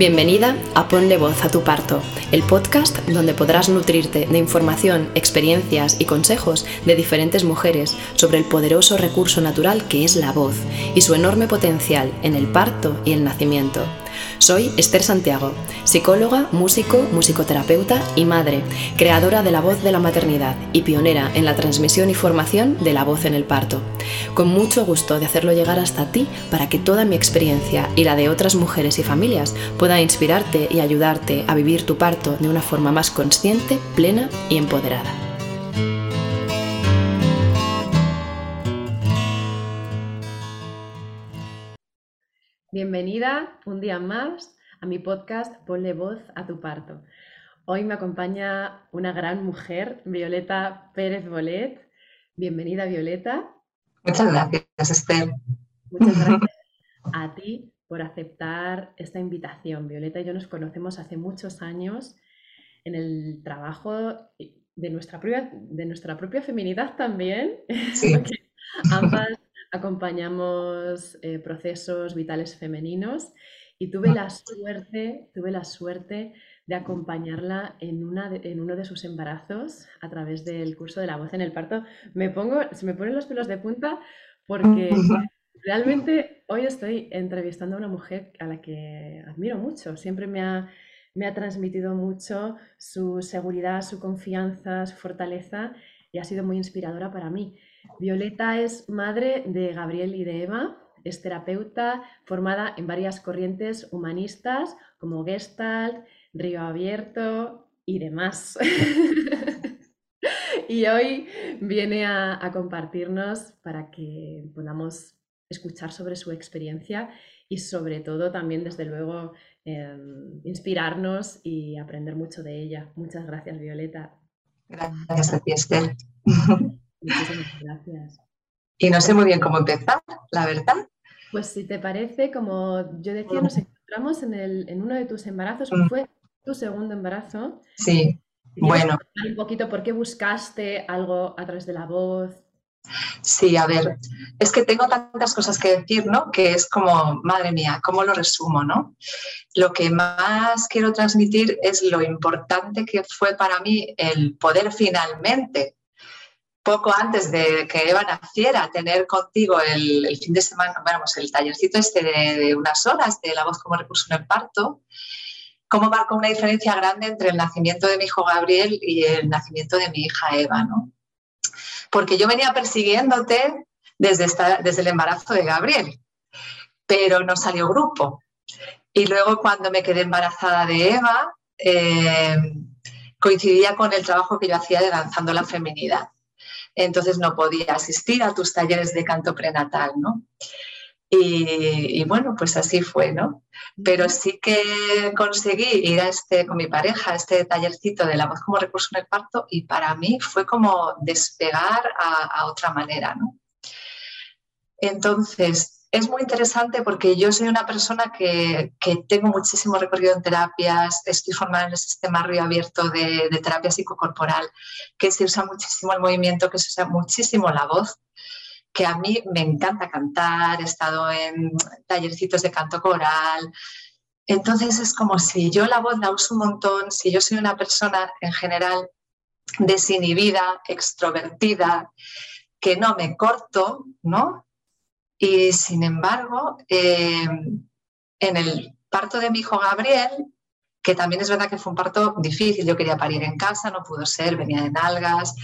Bienvenida a Ponle Voz a tu Parto, el podcast donde podrás nutrirte de información, experiencias y consejos de diferentes mujeres sobre el poderoso recurso natural que es la voz y su enorme potencial en el parto y el nacimiento. Soy Esther Santiago, psicóloga, músico, musicoterapeuta y madre, creadora de la voz de la maternidad y pionera en la transmisión y formación de la voz en el parto. Con mucho gusto de hacerlo llegar hasta ti para que toda mi experiencia y la de otras mujeres y familias pueda inspirarte y ayudarte a vivir tu parto de una forma más consciente, plena y empoderada. Bienvenida un día más a mi podcast Ponle voz a tu parto. Hoy me acompaña una gran mujer, Violeta Pérez Bolet. Bienvenida, Violeta. Muchas gracias, Esther. Muchas gracias a ti por aceptar esta invitación. Violeta y yo nos conocemos hace muchos años en el trabajo de nuestra propia, de nuestra propia feminidad también. Sí. ambas acompañamos eh, procesos vitales femeninos y tuve la suerte, tuve la suerte de acompañarla en, una en uno de sus embarazos a través del curso de la voz en el parto. Me pongo, se me ponen los pelos de punta porque realmente hoy estoy entrevistando a una mujer a la que admiro mucho. Siempre me ha, me ha transmitido mucho su seguridad, su confianza, su fortaleza y ha sido muy inspiradora para mí. Violeta es madre de Gabriel y de Eva, es terapeuta formada en varias corrientes humanistas como Gestalt, Río Abierto y demás. y hoy viene a, compartirnos para que podamos escuchar sobre su experiencia y sobre todo también, desde luego, em, inspirarnos y aprender mucho de ella. Muchas gracias, Violeta. Gracias a ti, Esther. Muchísimas gracias. Y no sé muy bien cómo empezar, la verdad. Pues si te parece, como yo decía, nos encontramos en, el, en uno de tus embarazos, que fue tu segundo embarazo. Sí, bueno. Un poquito por qué buscaste algo a través de la voz. Sí, a ver, es que tengo tantas cosas que decir, ¿no? Que es como, madre mía, ¿cómo lo resumo, no? Lo que más quiero transmitir es lo importante que fue para mí el poder finalmente poco antes de que Eva naciera, tener contigo el, fin de semana, vamos, el tallercito este de, unas horas de la voz como recurso en el parto, cómo marcó una diferencia grande entre el nacimiento de mi hijo Gabriel y el nacimiento de mi hija Eva, ¿no? Porque yo venía persiguiéndote desde, desde el embarazo de Gabriel, pero no salió grupo. Y luego cuando me quedé embarazada de Eva, eh, coincidía con el trabajo que yo hacía de Lanzando la Feminidad entonces no podía asistir a tus talleres de canto prenatal, ¿no? Y, bueno, pues así fue, ¿no? Pero sí que conseguí ir a este, con mi pareja a este tallercito de la voz como recurso en el parto y para mí fue como despegar a, a otra manera, ¿no? Entonces, es muy interesante porque yo soy una persona que, tengo muchísimo recorrido en terapias, estoy formada en el sistema río abierto de, terapia psicocorporal, que se usa muchísimo el movimiento, que se usa muchísimo la voz, que a mí me encanta cantar, he estado en tallercitos de canto coral. Entonces es como si yo la voz la uso un montón, si yo soy una persona en general desinhibida, extrovertida, que no me corto, ¿no? Y sin embargo, eh, en el parto de mi hijo Gabriel, que también es verdad que fue un parto difícil, yo quería parir en casa, no pudo ser, venía de nalgas.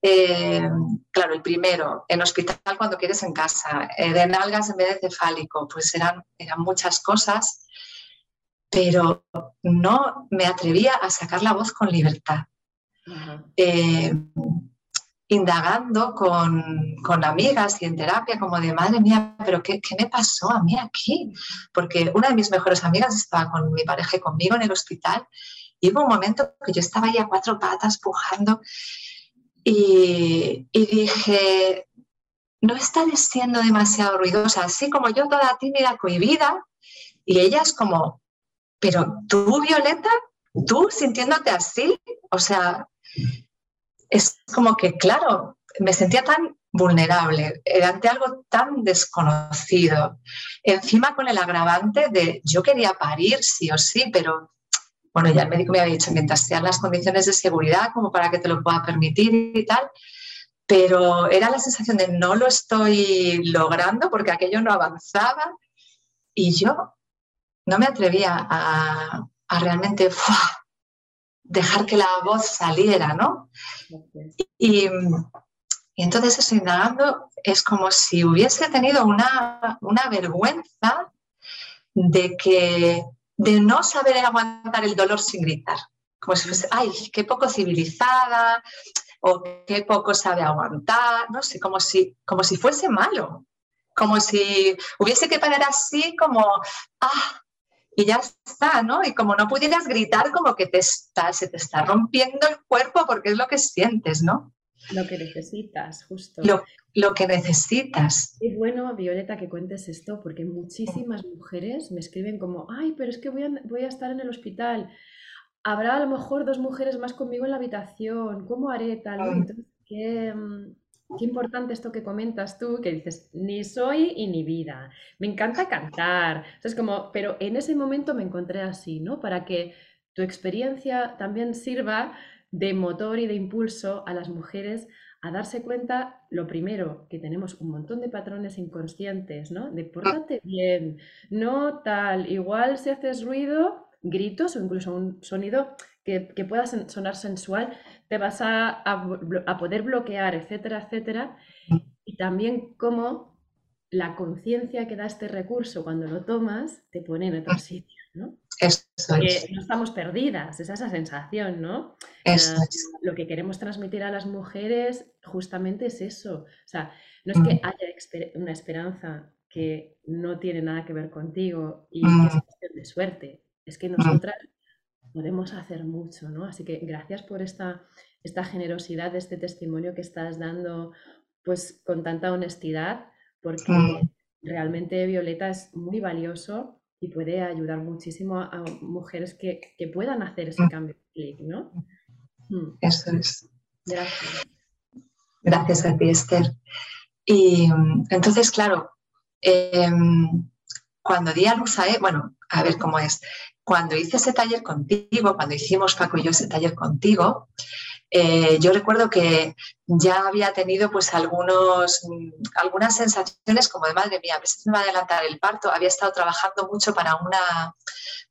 Eh, claro, el primero, en hospital cuando quieres en casa, eh, de nalgas en vez de cefálico, pues eran, eran muchas cosas, pero no me atrevía a sacar la voz con libertad indagando con, amigas y en terapia, como de madre mía, pero qué, me pasó a mí aquí? Porque una de mis mejores amigas estaba con mi pareja conmigo en el hospital y hubo un momento que yo estaba ahí a cuatro patas pujando y, dije, no está siendo demasiado ruidosa, así como yo toda tímida, cohibida, y ella es como, pero tú, Violeta, tú sintiéndote así, o sea, es como que, claro, me sentía tan vulnerable, ante algo tan desconocido. Encima con el agravante de yo quería parir sí o sí, pero bueno, ya el médico me había dicho, mientras sean las condiciones de seguridad como para que te lo pueda permitir y tal, pero era la sensación de no lo estoy logrando porque aquello no avanzaba y yo no me atrevía a, realmente dejar que la voz saliera, ¿no? Y, entonces eso indagando es como si hubiese tenido una, una vergüenza de que de no saber aguantar el dolor sin gritar. Como si fuese, ay, qué poco civilizada, o qué poco sabe aguantar, no sé, como si, como si fuese malo, como si hubiese que parar así, como, ah, y ya está, ¿no? Y como no pudieras gritar, como que te está, se te está rompiendo el cuerpo porque es lo que sientes, ¿no? Lo que necesitas, justo. Lo, que necesitas. Es bueno, Violeta, que cuentes esto, porque muchísimas mujeres me escriben como, ay, pero es que voy a, voy a estar en el hospital. Habrá a lo mejor dos mujeres más conmigo en la habitación. ¿Cómo haré tal? Entonces, qué, mm, qué importante esto que comentas tú, que dices, ni soy y ni vida. Me encanta cantar. Es como, pero en ese momento me encontré así, ¿no? Para que tu experiencia también sirva de motor y de impulso a las mujeres a darse cuenta, lo primero, que tenemos un montón de patrones inconscientes, ¿no? De pórtate bien, no tal, igual si haces ruido, gritos o incluso un sonido que, pueda sonar sensual, te vas a, a, poder bloquear, etcétera, etcétera. Y también cómo la conciencia que da este recurso cuando lo tomas te pone en otro sitio, ¿no? que no estamos perdidas, es esa sensación, ¿no? Eh, lo que queremos transmitir a las mujeres justamente es eso. O sea, no es que haya una esperanza que no tiene nada que ver contigo y que es cuestión de suerte, es que nosotras podemos hacer mucho, ¿no? Así que gracias por esta, esta generosidad, este testimonio que estás dando, pues con tanta honestidad, porque realmente Violeta es muy valioso y puede ayudar muchísimo a, mujeres que, puedan hacer ese mm. cambio de clic, ¿no? Mm. Eso es. Gracias. Gracias a ti, Esther. Y entonces, claro, em, cuando di a luz a, bueno, a ver cómo es, cuando hice ese taller contigo, cuando hicimos Paco y yo ese taller contigo, eh, yo recuerdo que ya había tenido pues algunos, mm, algunas sensaciones como de madre mía, a veces me va a adelantar el parto. Había estado trabajando mucho para una,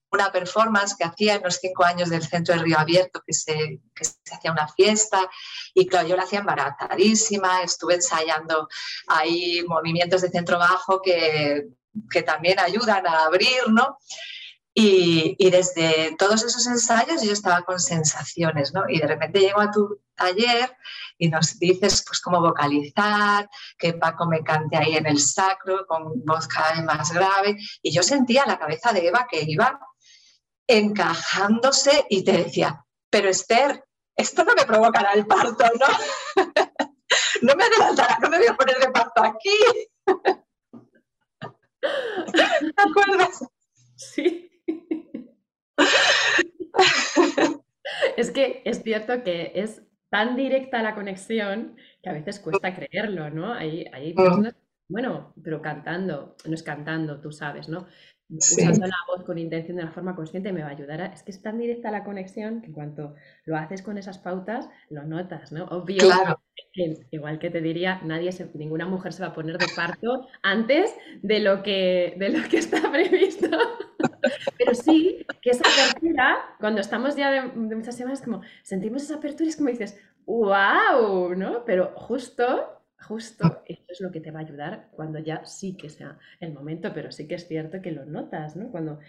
una performance que hacía en los cinco años del centro de Río Abierto, que se, que se hacía una fiesta. Y claro, yo la hacía embarazadísima, estuve ensayando ahí movimientos de centro bajo que, que también ayudan a abrir, ¿no? Y, desde todos esos ensayos yo estaba con sensaciones, ¿no? Y de repente llego a tu taller y nos dices pues cómo vocalizar, que Paco me cante ahí en el sacro con voz cada vez más grave. Y yo sentía la cabeza de Eva que iba encajándose y te decía, pero Esther, esto no me provocará el parto, ¿no? no me adelantará, no me voy a poner de parto aquí. ¿Te acuerdas? Sí. Es cierto que es tan directa la conexión que a veces cuesta creerlo, ¿no? Hay, hay personas, bueno, pero cantando, no es cantando, tú sabes, ¿no? Usando la voz con intención de una forma consciente me va a ayudar. es que es tan directa la conexión que en cuanto lo haces con esas pautas, lo notas, ¿no? Obvio, igual que te diría, nadie ninguna mujer se va a poner de parto antes de lo que, de lo que está previsto. Pero sí que esa apertura, cuando estamos ya de, muchas semanas, como sentimos esa apertura, es como dices, wow, ¿no? Pero justo Justo eso es lo que te va a ayudar cuando ya sí que sea el momento, pero sí que es cierto que lo notas, ¿no? Cuando,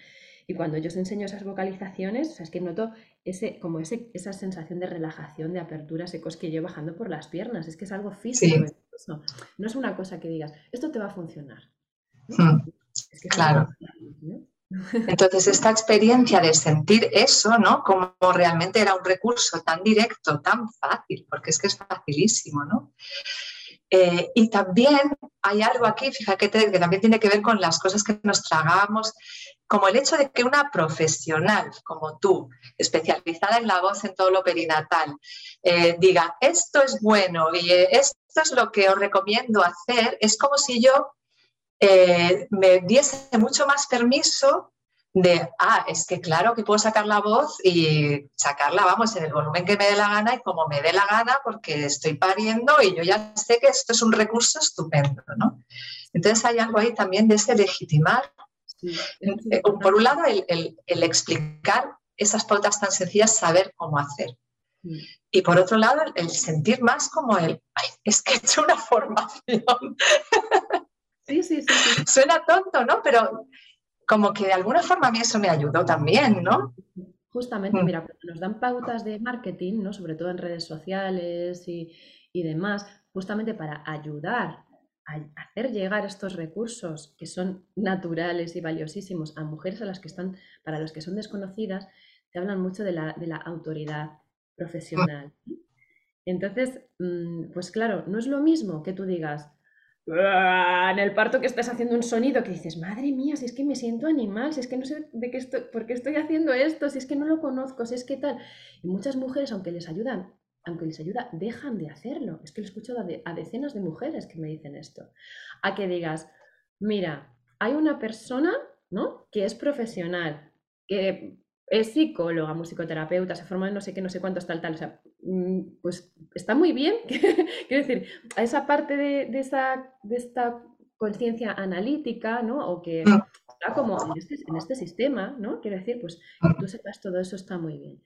y cuando yo os enseño esas vocalizaciones, o sea, es que noto ese, como ese, esa sensación de relajación, de apertura, ese cosquilleo bajando por las piernas, es que es algo físico. No es una cosa que digas, esto te va a funcionar. Hmm. claro. Entonces, esta experiencia de sentir eso, ¿no? Como realmente era un recurso tan directo, tan fácil, porque es que es facilísimo, ¿no? Eh, y también hay algo aquí, fíjate, que también tiene que ver con las cosas que nos tragamos como el hecho de que una profesional como tú, especializada en la voz en todo lo perinatal, eh, diga, esto es bueno y eh, esto es lo que os recomiendo hacer, es como si yo eh, me diese mucho más permiso de, ah, es que claro que puedo sacar la voz y sacarla, vamos, en el volumen que me dé la gana y como me dé la gana porque estoy pariendo y yo ya sé que esto es un recurso estupendo, ¿no? Entonces hay algo ahí también de ese legitimar eh, por un lado, el, explicar esas pautas tan sencillas, saber cómo hacer. Y por otro lado, el, sentir más como el, es que he hecho una formación. Sí, sí, sí, Suena tonto, ¿no? Pero como que de alguna forma a mí eso me ayudó también, ¿no? Justamente, mm. mira, cuando nos dan pautas de marketing, ¿no? Sobre todo en redes sociales y, y demás, justamente para ayudar hacer llegar estos recursos que son naturales y valiosísimos a mujeres a las que están, para los que son desconocidas, te hablan mucho de la, de la autoridad profesional. Entonces, mm, pues claro, no es lo mismo que tú digas, en el parto que estás haciendo un sonido que dices, madre mía, si es que me siento animal, si es que no sé de qué estoy, por qué estoy haciendo esto, si es que no lo conozco, si es que tal. Y muchas mujeres, aunque les ayudan aunque les ayuda, dejan de hacerlo. Es que lo he escuchado a, decenas de mujeres que me dicen esto. A que digas, mira, hay una persona, ¿no? Que es profesional, que es psicóloga, musicoterapeuta, se forma en no sé qué, no sé cuántos, tal, tal. O sea, mm, pues está muy bien. Quiero decir, a esa parte de, esa, de esta conciencia analítica, ¿no? O que mm. está como en este, en este sistema, ¿no? Quiero decir, pues que tú sepas todo eso está muy bien.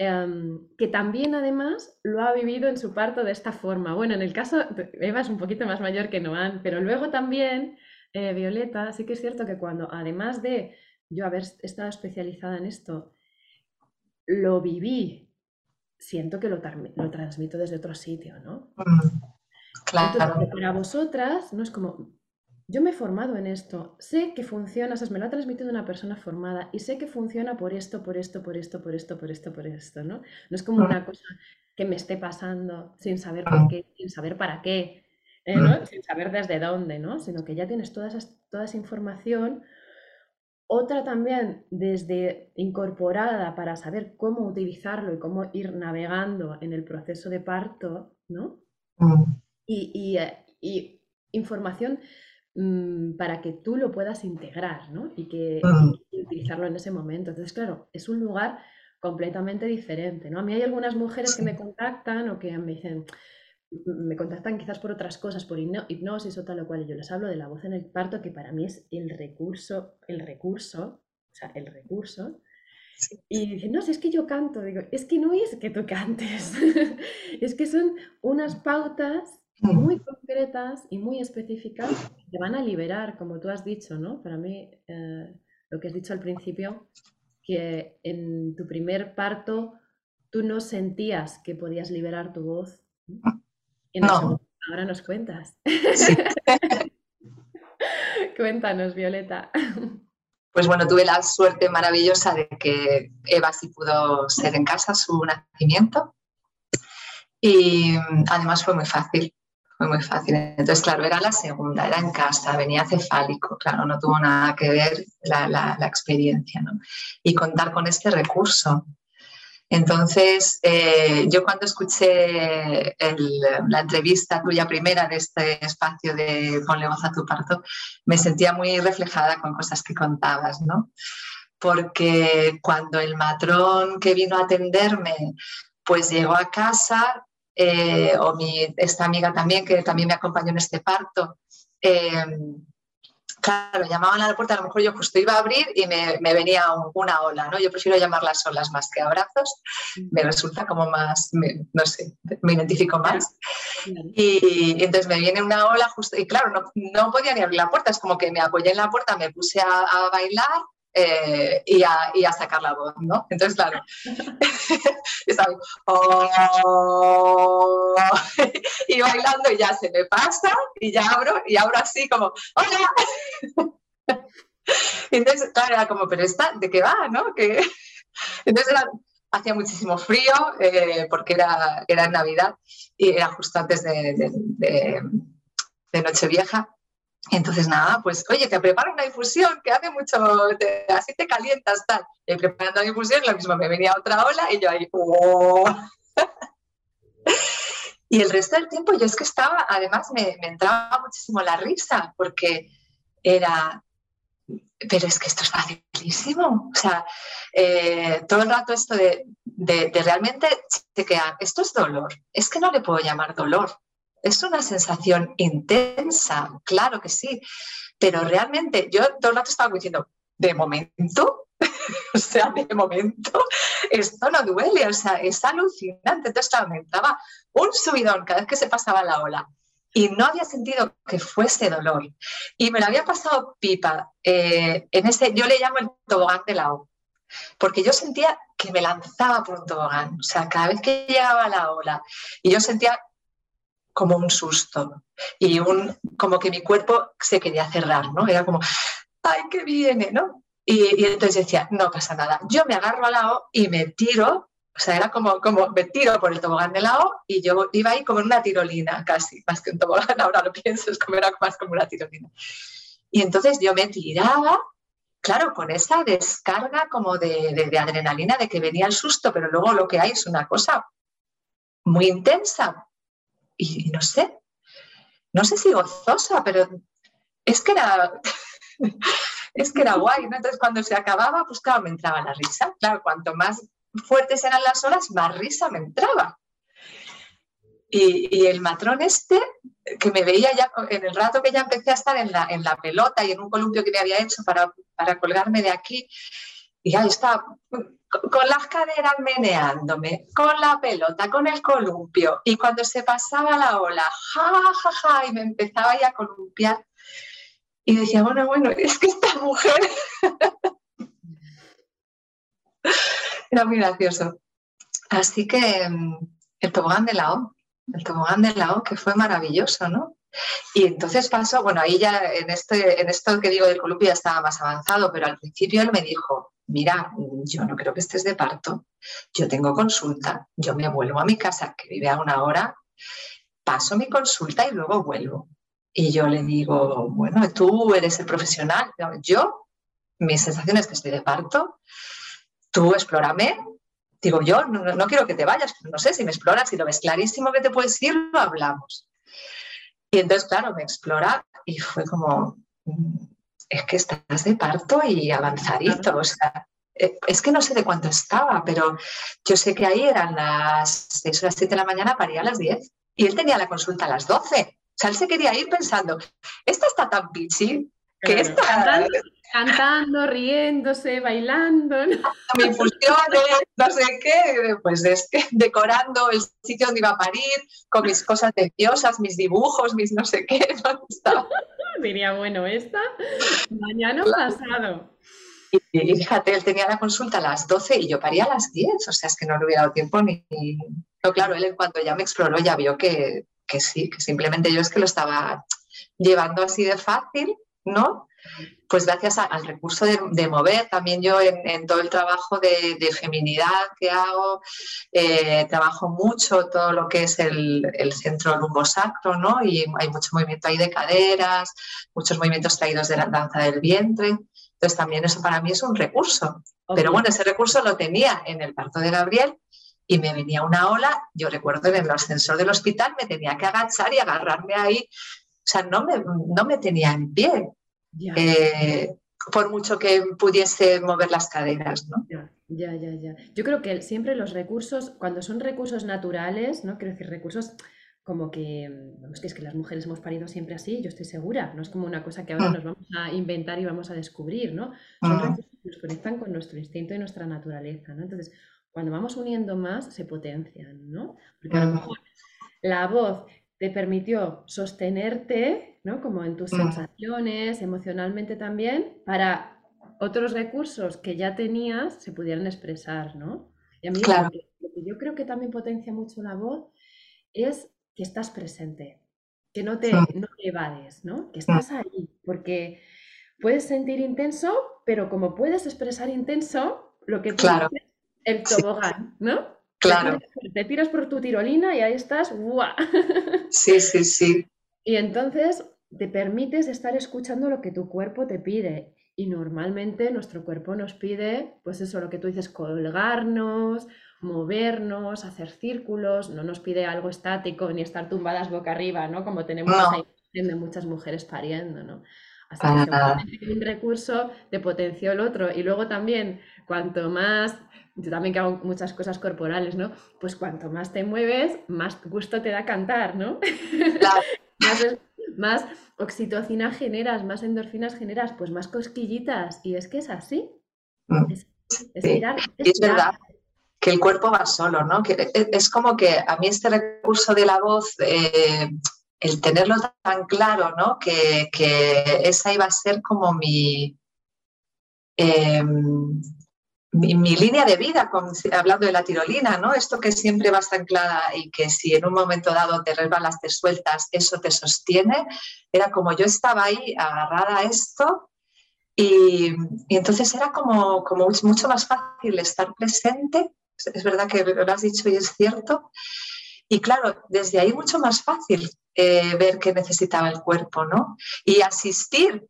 Em, que también además lo ha vivido en su parto de esta forma. Bueno, en el caso, Eva es un poquito más mayor que Noan, pero luego también, eh, Violeta, sí que es cierto que cuando, además de yo haber estado especializada en esto, lo viví, siento que lo, lo transmito desde otro sitio, ¿no? Claro. para vosotras, no es como, yo me he formado en esto, sé que funciona, o sea, me lo ha transmitido una persona formada y sé que funciona por esto, por esto, por esto, por esto, por esto, por esto, ¿no? No es como una cosa que me esté pasando sin saber por qué, sin saber para qué, ¿eh? ¿no? sin saber desde dónde, ¿no? Sino que ya tienes toda esa, toda esa información. Otra también desde incorporada para saber cómo utilizarlo y cómo ir navegando en el proceso de parto, ¿no? Y, y, eh, y información Mm, para que tú lo puedas integrar ¿no? y, que, utilizarlo en ese momento. Entonces, claro, es un lugar completamente diferente. ¿no? A mí hay algunas mujeres que me contactan o que me dicen, me contactan quizás por otras cosas, por hipnosis o tal o cual. Yo les hablo de la voz en el parto, que para mí es el recurso, el recurso, o sea, el recurso. Y dicen, no, si es que yo canto, digo, es que no es que tú cantes, es que son unas pautas muy concretas y muy específicas que te van a liberar, como tú has dicho, ¿no? Para mí, eh, lo que has dicho al principio, que en tu primer parto tú no sentías que podías liberar tu voz. no. Ahora nos cuentas. Cuéntanos, Violeta. Pues bueno, tuve la suerte maravillosa de que Eva sí pudo ser en casa su nacimiento. Y además fue muy fácil fue muy fácil. Entonces, claro, era la segunda, era en casa, venía cefálico, claro, no tuvo nada que ver la, experiencia, ¿no? Y contar con este recurso. Entonces, eh, yo cuando escuché la entrevista tuya primera de este espacio de Ponle voz a tu parto, me sentía muy reflejada con cosas que contabas, ¿no? Porque cuando el matrón que vino a atenderme, pues llegó a casa, eh, o mi, esta amiga también, que también me acompañó en este parto, eh, claro, llamaban a la puerta, a lo mejor yo justo iba a abrir y me, venía una ola, ¿no? Yo prefiero llamarlas olas más que abrazos, me resulta como más, no sé, me identifico más. Y, entonces me viene una ola justo, y claro, no, no, podía ni abrir la puerta, es como que me apoyé en la puerta, me puse a bailar eh, y, a, sacar la voz, ¿no? Entonces, claro, estaba oh", y bailando y ya se me pasa y ya abro y abro así como, ¡hola! Entonces, claro, era como, pero esta, ¿de qué va, no? Que... Entonces hacía muchísimo frío eh, porque era, era Navidad y era justo antes de Nochevieja Entonces, nada, pues, oye, te preparo una infusión que hace mucho, así te calientas, tal. Y preparando la infusión, lo mismo, me venía otra ola y yo ahí, ¡oh! y el resto del tiempo yo es que estaba, además me, entraba muchísimo la risa, porque era, pero es que esto es facilísimo. O sea, eh, todo el rato esto de, de, de realmente chequear, esto es dolor, es que no le puedo llamar dolor, es una sensación intensa, claro que sí, pero realmente yo todo el rato estaba diciendo, de momento, o sea, de momento, esto no duele, o sea, es alucinante. Entonces, claro, me entraba un subidón cada vez que se pasaba la ola y no había sentido que fuese dolor. Y me lo había pasado pipa eh, en ese, yo le llamo el tobogán de la O, porque yo sentía que me lanzaba por un tobogán, o sea, cada vez que llegaba la ola y yo sentía como un susto y un, como que mi cuerpo se quería cerrar, ¿no? Era como, ¡ay, que viene! ¿no? Y, entonces decía, no pasa nada. Yo me agarro al lado y me tiro, o sea, era como, como me tiro por el tobogán de lado y yo iba ahí como en una tirolina casi, más que un tobogán, ahora lo pienso, es como era más como una tirolina. Y entonces yo me tiraba, claro, con esa descarga como de, de adrenalina de que venía el susto, pero luego lo que hay es una cosa muy intensa, y, no sé, no sé si gozosa, pero es que era, es que era guay, ¿no? Entonces cuando se acababa, pues claro, me entraba la risa. Claro, cuanto más fuertes eran las olas, más risa me entraba. Y, el matrón este, que me veía ya en el rato que ya empecé a estar en la, en la pelota y en un columpio que me había hecho para, para colgarme de aquí, y ya estaba con las caderas meneándome, con la pelota, con el columpio. Y cuando se pasaba la ola, ja, ja, ja, y me empezaba ya a columpiar. Y decía, bueno, bueno, es que esta mujer era muy gracioso. Así que mm, el tobogán de la O, el tobogán de la O, que fue maravilloso, ¿no? Y entonces pasó, bueno, ahí ya en, este, en esto que digo del columpio ya estaba más avanzado, pero al principio él me dijo, mira, yo no creo que estés de parto, yo tengo consulta, yo me vuelvo a mi casa, que vive a una hora, paso mi consulta y luego vuelvo. Y yo le digo, bueno, tú eres el profesional, yo, mi sensación es que estoy de parto, tú explórame, digo yo, no, quiero que te vayas, no sé si me exploras, si lo ves clarísimo que te puedes ir, lo hablamos. Y entonces, claro, me explora y fue como, es que estás de parto y avanzadito, o sea, eh, es que no sé de cuánto estaba, pero yo sé que ahí eran las 6 o las 7 de la mañana, paría a las 10 y él tenía la consulta a las 12. O sea, él se quería ir pensando, esta está tan pichi que está... Cantando, riéndose, bailando. ¿no? Mi infusión, no sé qué, pues decorando el sitio donde iba a parir, con mis cosas preciosas, mis dibujos, mis no sé qué, ¿dónde estaba? Diría, bueno, esta, mañana pasado. Y, fíjate, él tenía la consulta a las 12 y yo paría a las 10, o sea, es que no le hubiera dado tiempo ni... Pero claro, él en cuanto ya me exploró ya vio que, que sí, que simplemente yo es que lo estaba llevando así de fácil, ¿no? Pues gracias al recurso de, mover, también yo en, todo el trabajo de, feminidad que hago, eh, trabajo mucho todo lo que es el, centro lumbosacro, ¿no? Y hay mucho movimiento ahí de caderas, muchos movimientos traídos de la danza del vientre. Entonces también eso para mí es un recurso. Pero bueno, ese recurso lo tenía en el parto de Gabriel y me venía una ola, yo recuerdo en el ascensor del hospital me tenía que agachar y agarrarme ahí, o sea, no me, no me tenía en pie. Eh, por mucho que pudiese mover las caderas, ¿no? Ya, ya, ya. Yo creo que siempre los recursos, cuando son recursos naturales, ¿no? Quiero decir, recursos como que, vamos, que es que las mujeres hemos parido siempre así, yo estoy segura, no es como una cosa que ahora mm. nos vamos a inventar y vamos a descubrir, ¿no? Son mm. recursos que nos conectan con nuestro instinto y nuestra naturaleza, ¿no? Entonces, cuando vamos uniendo más, se potencian, ¿no? Porque a lo mm. mejor la voz te permitió sostenerte, ¿no? Como en tus mm. sensaciones, emocionalmente también, para otros recursos que ya tenías se pudieran expresar, ¿no? Y a mí lo, que, yo creo que también potencia mucho la voz es que estás presente, que no te, no evades, ¿no? Que estás ahí, porque puedes sentir intenso, pero como puedes expresar intenso, lo que tú claro. el tobogán, ¿no? Claro. Te tiras por tu tirolina y ahí estás, ¡guau! Sí, sí, sí. Y entonces te permites estar escuchando lo que tu cuerpo te pide. Y normalmente nuestro cuerpo nos pide, pues eso, lo que tú dices, colgarnos, movernos, hacer círculos, no nos pide algo estático ni estar tumbadas boca arriba, ¿no? Como tenemos no. de muchas mujeres pariendo, ¿no? Hasta que un recurso te potenció el otro. Y luego también, cuanto más, yo también que hago muchas cosas corporales, ¿no? Pues cuanto más te mueves, más gusto te da cantar, ¿no? más, más oxitocina generas, más endorfinas generas, pues más cosquillitas. Y es que es así. Mm. Es, es, verdad que el cuerpo va solo, ¿no? Que es como que a mí este recurso de la voz, eh, el tenerlo tan claro, ¿no? Que, esa iba a ser como mi, em, mi, línea de vida, hablando de la tirolina, ¿no? Esto que siempre vas anclada y que si en un momento dado te resbalas, te sueltas, eso te sostiene. Era como yo estaba ahí agarrada a esto y, entonces era como, como mucho más fácil estar presente. Es verdad que lo has dicho y es cierto. Y claro, desde ahí mucho más fácil eh, ver qué necesitaba el cuerpo, ¿no? Y asistir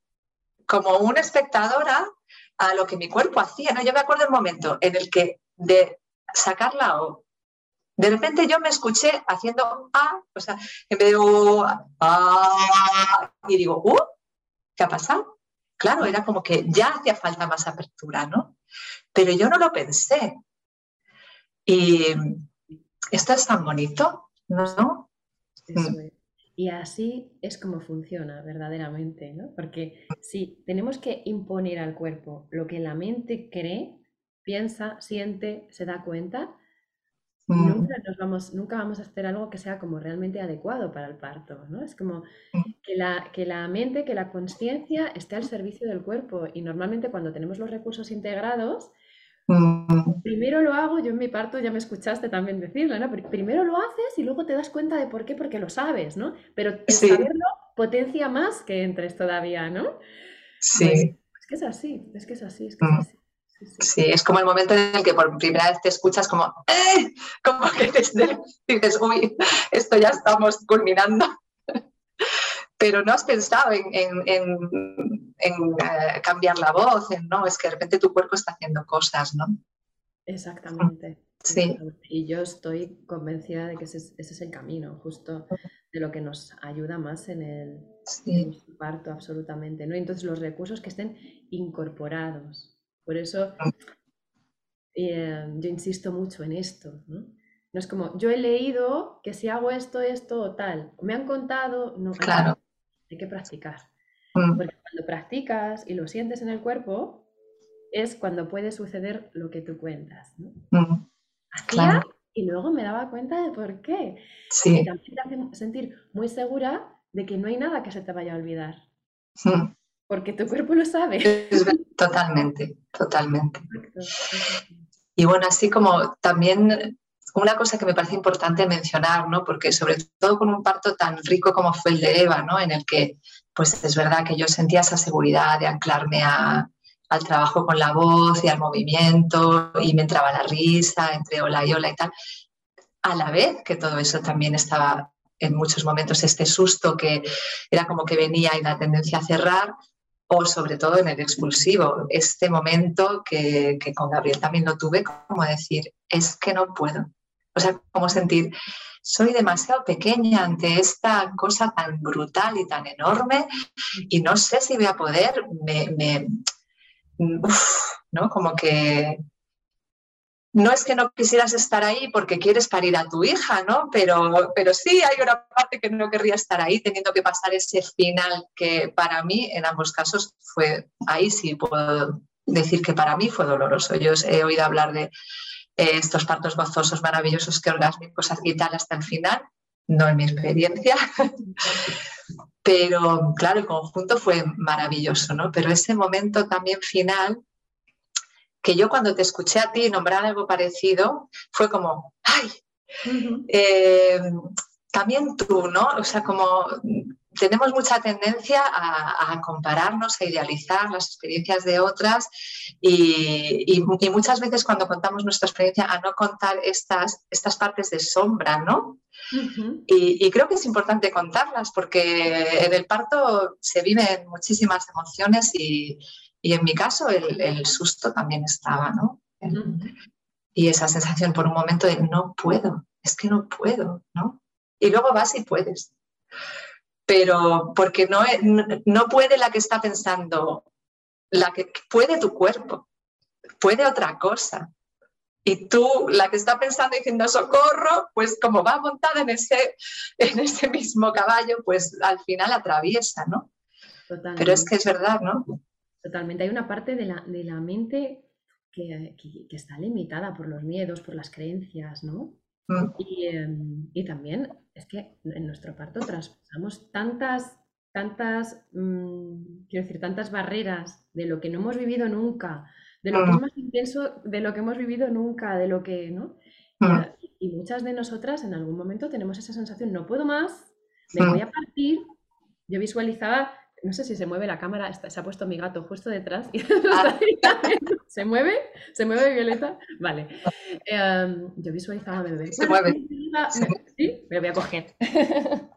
como una espectadora a lo que mi cuerpo hacía, ¿no? Yo me acuerdo el momento en el que de sacar la O, de repente yo me escuché haciendo A, o sea, en vez de A, y digo, ¿uh? ¿Qué ha pasado? Claro, era como que ya hacía falta más apertura, ¿no? Pero yo no lo pensé. Y esto es tan bonito, ¿no? Mm. Y así es como funciona verdaderamente, ¿no? Porque si tenemos que imponer al cuerpo lo que la mente cree, piensa, siente, se da cuenta, mm. nunca, nos vamos, nunca vamos a hacer algo que sea como realmente adecuado para el parto, ¿no? Es como mm. que la, que la mente, que la conciencia esté al servicio del cuerpo y normalmente cuando tenemos los recursos integrados. Primero lo hago, yo en mi parto ya me escuchaste también decirlo, ¿no? Primero lo haces y luego te das cuenta de por qué, porque lo sabes, ¿no? Pero saberlo potencia más que entres todavía, ¿no? Sí. Pues, es que es así, es que es así, es que es mm. así. Sí, es como el momento en el que por primera vez te escuchas como, ¡eh! Como que dices, uy, esto ya estamos culminando pero no has pensado en, eh, cambiar la voz, no, es que de repente tu cuerpo está haciendo cosas, ¿no? Exactamente. Sí. Y yo estoy convencida de que ese, es el camino, justo de lo que nos ayuda más en el, parto, absolutamente. ¿no? Entonces, los recursos que estén incorporados. Por eso eh, yo insisto mucho en esto. ¿no? No es como, yo he leído que si hago esto, esto o tal, me han contado, no, claro hay que practicar. Mm. Porque cuando practicas y lo sientes en el cuerpo, es cuando puede suceder lo que tú cuentas. ¿no? Mm. Hacía y luego me daba cuenta de por qué. Sí. Y también te hace sentir muy segura de que no hay nada que se te vaya a olvidar. Mm. Porque tu cuerpo lo sabe. Totalmente, totalmente. Y bueno, así como también una cosa que me parece importante mencionar, ¿no? porque sobre todo con un parto tan rico como fue el de Eva, ¿no? en el que pues es verdad que yo sentía esa seguridad de anclarme al trabajo con la voz y al movimiento y me entraba la risa entre hola y hola y tal, a la vez que todo eso también estaba en muchos momentos este susto que era como que venía y la tendencia a cerrar, o sobre todo en el expulsivo, este momento que, que, con Gabriel también lo tuve, como decir, es que no puedo, o sea, como sentir, soy demasiado pequeña ante esta cosa tan brutal y tan enorme y no sé si voy a poder, ¿no? Como que no es que no quisieras estar ahí porque quieres parir a tu hija, ¿no? Pero, pero sí hay una parte que no querría estar ahí teniendo que pasar ese final que para mí en ambos casos fue, ahí sí puedo decir que para mí fue doloroso. Yo he oído hablar de estos partos gozosos, maravillosos, que orgásmicos y tal hasta el final, no en mi experiencia. Pero claro, el conjunto fue maravilloso, ¿no? Pero ese momento también final, que yo cuando te escuché a ti nombrar algo parecido, fue como, ¡ay! Eh, también tú, ¿no? O sea, como tenemos mucha tendencia a, compararnos, a idealizar las experiencias de otras y, muchas veces cuando contamos nuestra experiencia a no contar estas, estas partes de sombra, ¿no? y, creo que es importante contarlas porque en el parto se viven muchísimas emociones y, en mi caso el, susto también estaba, ¿no? Y esa sensación por un momento de no puedo, es que no puedo, ¿no? Y luego vas y puedes pero porque no, no puede la que está pensando, la que puede tu cuerpo, puede otra cosa. Y tú, la que está pensando diciendo socorro, pues como va montada en ese, en ese mismo caballo, pues al final atraviesa, ¿no? Totalmente. Pero es que es verdad, ¿no? Totalmente. Hay una parte de la, de la mente que, que, está limitada por los miedos, por las creencias, ¿no? Mm. Y, em, y, también es que en nuestro parto traspasamos tantas, tantas, mm, quiero decir, tantas barreras de lo que no hemos vivido nunca, de lo que es mm. más intenso, de lo que hemos vivido nunca, de lo que, ¿no? Y, muchas de nosotras en algún momento tenemos esa sensación, no puedo más, me voy a partir. Yo visualizaba no sé si se mueve la cámara, se ha puesto mi gato justo detrás. Y ah. ¿Se mueve? ¿Se mueve Violeta? Vale. Em, yo visualizaba a mi bebé. Se mueve. Sí, me lo voy a coger.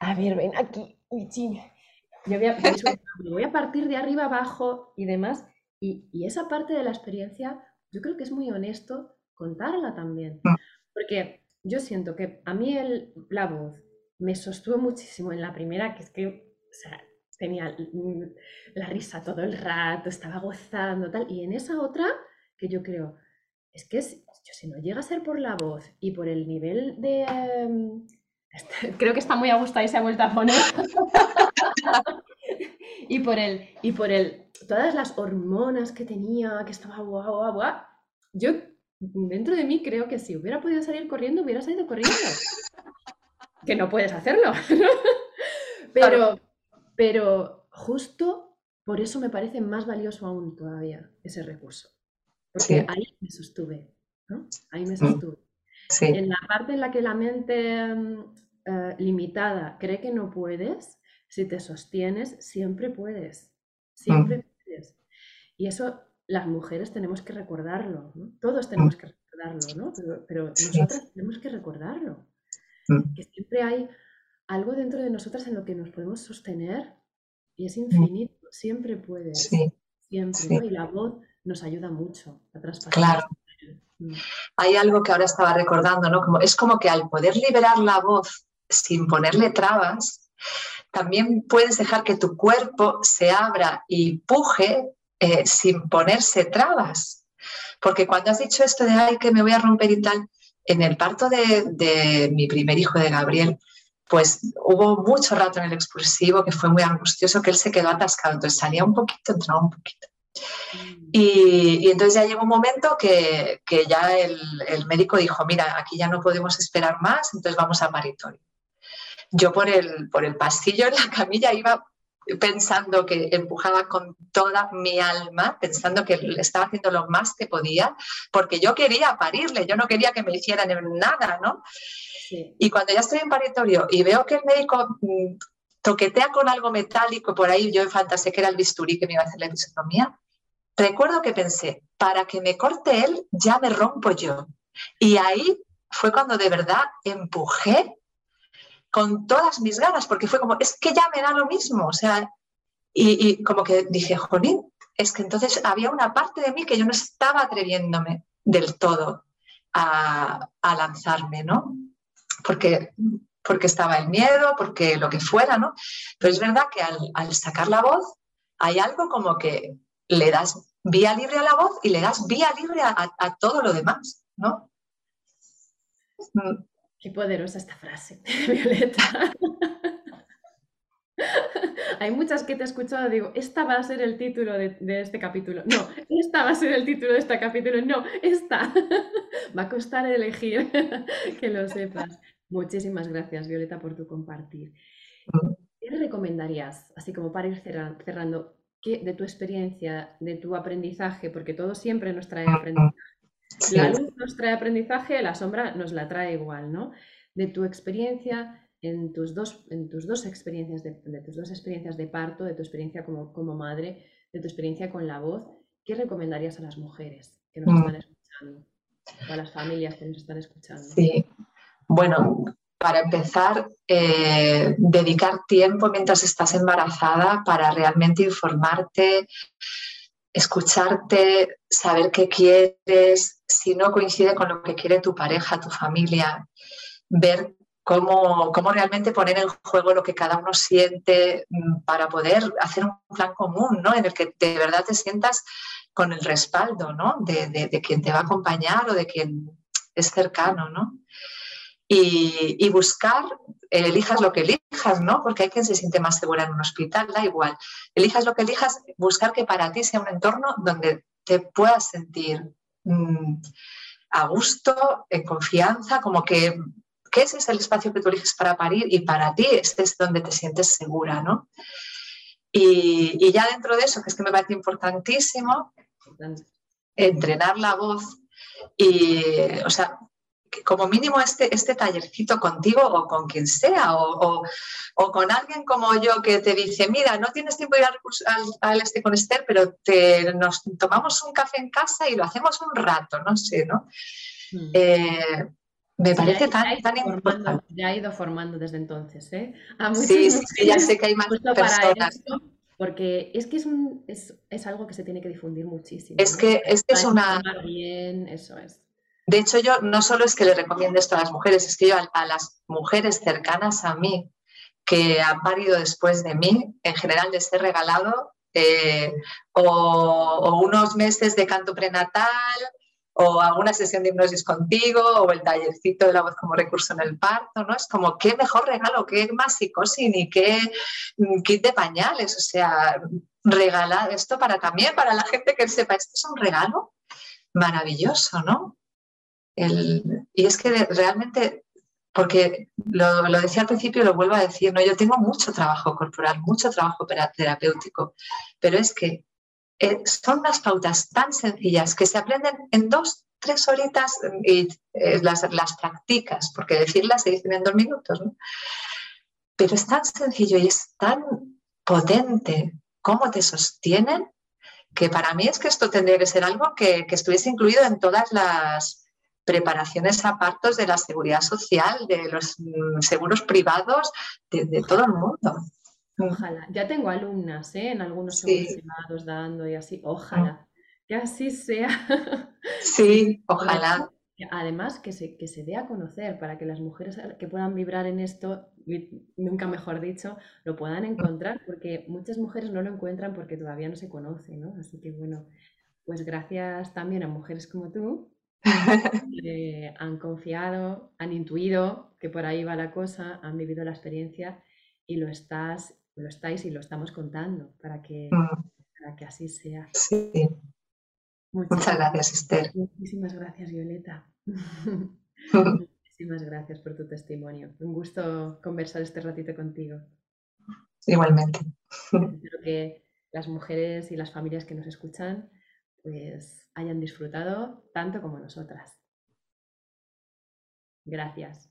a ver, ven aquí, Yo voy a, me voy a partir de arriba abajo y demás. Y, y, esa parte de la experiencia, yo creo que es muy honesto contarla también. Mm. Porque yo siento que a mí el, la voz me sostuvo muchísimo en la primera, que es que o sea, tenía la risa todo el rato, estaba gozando, tal. Y en esa otra, que yo creo, es que yo, si no llega a ser por la voz y por el nivel de... Em, creo que está muy a gusto y se ha vuelto a poner. y por el, y por el, todas las hormonas que tenía, que estaba guau, guau, guau. Yo dentro de mí creo que si hubiera podido salir corriendo, hubiera salido corriendo. que no puedes hacerlo, Pero, pero justo por eso me parece más valioso aún todavía ese recurso. Porque ahí me sostuve, ¿no? Ahí me mm. sostuve. En la parte en la que la mente mm, eh, limitada cree que no puedes, si te sostienes, siempre puedes. Siempre mm. puedes. Y eso las mujeres tenemos que recordarlo, ¿no? Todos tenemos que recordarlo, ¿no? Pero, pero nosotras tenemos que recordarlo. Que siempre hay algo dentro de nosotras en lo que nos podemos sostener y es infinito, siempre puedes, siempre, y la voz nos ayuda mucho a traspasar. Claro. Mm. Hay algo que ahora estaba recordando, ¿no? Como, es como que al poder liberar la voz sin ponerle trabas, también puedes dejar que tu cuerpo se abra y puje eh, sin ponerse trabas. Porque cuando has dicho esto de, ay, que me voy a romper y tal, en el parto de, de mi primer hijo, de Gabriel, pues hubo mucho rato en el expulsivo que fue muy angustioso, que él se quedó atascado, entonces salía un poquito, entraba un poquito. Mm. Y, entonces ya llegó un momento que, ya el, médico dijo, mira, aquí ya no podemos esperar más, entonces vamos a paritorio. Yo por el, por el pasillo en la camilla iba pensando que empujaba con toda mi alma, pensando que estaba haciendo lo más que podía, porque yo quería parirle, yo no quería que me hicieran nada, ¿no? Y cuando ya estoy en paritorio y veo que el médico mm, toquetea con algo metálico, por ahí yo fantaseé que era el bisturí que me iba a hacer la episiotomía, recuerdo que pensé, para que me corte él, ya me rompo yo. Y ahí fue cuando de verdad empujé con todas mis ganas, porque fue como, es que ya me da lo mismo, o sea, y, como que dije, jolín, es que entonces había una parte de mí que yo no estaba atreviéndome del todo a, a lanzarme, ¿no? porque, porque estaba el miedo, porque lo que fuera, ¿no? Pero es verdad que al, sacar la voz hay algo como que le das vía libre a la voz y le das vía libre a, todo lo demás, ¿no? Qué poderosa esta frase, Violeta. Hay muchas que te he escuchado, digo, esta va a ser el título de, de, este capítulo. No, esta va a ser el título de este capítulo. No, esta. Va a costar elegir, que lo sepas. Muchísimas gracias, Violeta, por tu compartir. ¿Qué recomendarías, así como para ir cerrando, de tu experiencia, de tu aprendizaje, porque todo siempre nos trae aprendizaje? La luz nos trae aprendizaje, la sombra nos la trae igual, ¿no? De tu experiencia, en tus dos, en tus dos experiencias de, tus dos experiencias de parto, de tu experiencia como, como madre, de tu experiencia con la voz, ¿qué recomendarías a las mujeres que nos mm. están escuchando? O a las familias que nos están escuchando. Sí. Bueno, para empezar, eh, dedicar tiempo mientras estás embarazada para realmente informarte, escucharte, saber qué quieres, si no coincide con lo que quiere tu pareja, tu familia, ver cómo, cómo realmente poner en juego lo que cada uno siente mm, para poder hacer un plan común, ¿no? En el que de verdad te sientas con el respaldo, ¿no? De, de quien te va a acompañar o de quien es cercano, ¿no? Y, buscar, elijas lo que elijas, ¿no? Porque hay quien se siente más segura en un hospital, da igual. Elijas lo que elijas, buscar que para ti sea un entorno donde te puedas sentir mm, a gusto, en confianza, como que, que, ese es el espacio que tú eliges para parir y para ti este es donde te sientes segura, ¿no? Y, y ya dentro de eso, que es que me parece importantísimo, entrenar la voz y, o sea, como mínimo este, este tallercito contigo o con quien sea, o, con alguien como yo que te dice, mira, no tienes tiempo de ir al, este con Esther, pero te, nos tomamos un café en casa y lo hacemos un rato, no sé, ¿no? Hmm. Eh, me parece tan, tan importante. Ya ha ido formando desde entonces, ¿eh? sí, sí, ya sé que hay más personas. porque es que es, un, es, es, algo que se tiene que difundir muchísimo. Es que es, que es una... Bien, eso es. De hecho, yo no solo es que le recomiende esto a las mujeres, es que yo a, las mujeres cercanas a mí, que han parido después de mí, en general les he regalado eh, o, unos meses de canto prenatal, o alguna sesión de hipnosis contigo, o el tallercito de la voz como recurso en el parto, ¿no? Es como, qué mejor regalo, qué más psicosis y qué mm, kit de pañales, o sea, regalar esto para también, para la gente que sepa, esto es un regalo maravilloso, ¿no? Y es que realmente, porque lo, decía al principio y lo vuelvo a decir, ¿no? yo tengo mucho trabajo corporal, mucho trabajo terapéutico, pero es que eh, son unas pautas tan sencillas que se aprenden en dos, tres horitas y eh, las, las, practicas, porque decirlas se dicen en dos minutos, ¿no? Pero es tan sencillo y es tan potente cómo te sostienen que para mí es que esto tendría que ser algo que, que estuviese incluido en todas las preparaciones a partos de la seguridad social, de los mm, seguros privados, de, todo el mundo. Ojalá. Ya tengo alumnas ¿eh? en algunos seguros privados dando y así. Ojalá. Que así sea. Sí, ojalá. Además, que se, que se dé a conocer para que las mujeres que puedan vibrar en esto, nunca mejor dicho, lo puedan encontrar, porque muchas mujeres no lo encuentran porque todavía no se conoce, ¿no? Así que bueno, pues gracias también a mujeres como tú eh, han confiado, han intuido que por ahí va la cosa, han vivido la experiencia y lo estás, lo estáis y lo estamos contando para que, mm. que así sea. Muchas, gracias, Esther. Muchísimas gracias, Violeta. Muchísimas gracias por tu testimonio. Un gusto conversar este ratito contigo. Igualmente. Espero que las mujeres y las familias que nos escuchan pues hayan disfrutado tanto como nosotras. Gracias.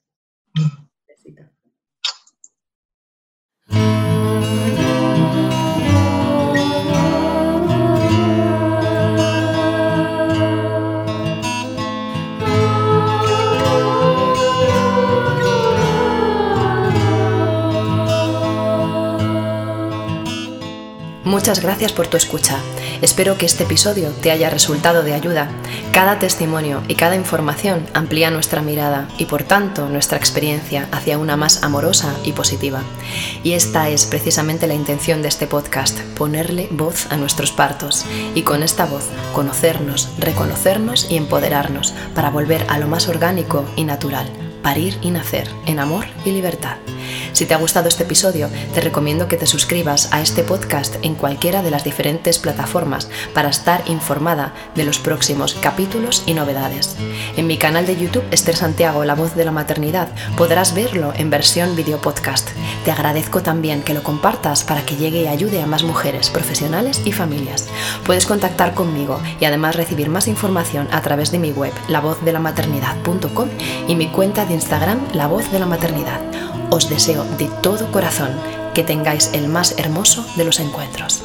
Muchas gracias por tu escucha. Espero que este episodio te haya resultado de ayuda. Cada testimonio y cada información amplía nuestra mirada y por tanto nuestra experiencia hacia una más amorosa y positiva. Y esta es precisamente la intención de este podcast, ponerle voz a nuestros partos y con esta voz conocernos, reconocernos y empoderarnos para volver a lo más orgánico y natural, parir y nacer en amor y libertad. Si te ha gustado este episodio, te recomiendo que te suscribas a este podcast en cualquiera de las diferentes plataformas para estar informada de los próximos capítulos y novedades. En mi canal de YouTube, Esther Santiago, La Voz de la Maternidad, podrás verlo en versión video podcast. Te agradezco también que lo compartas para que llegue y ayude a más mujeres, profesionales y familias. Puedes contactar conmigo y además recibir más información a través de mi web, lavozdelamaternidad.com y mi cuenta de Instagram, La Voz de la Maternidad os deseo de todo corazón que tengáis el más hermoso de los encuentros.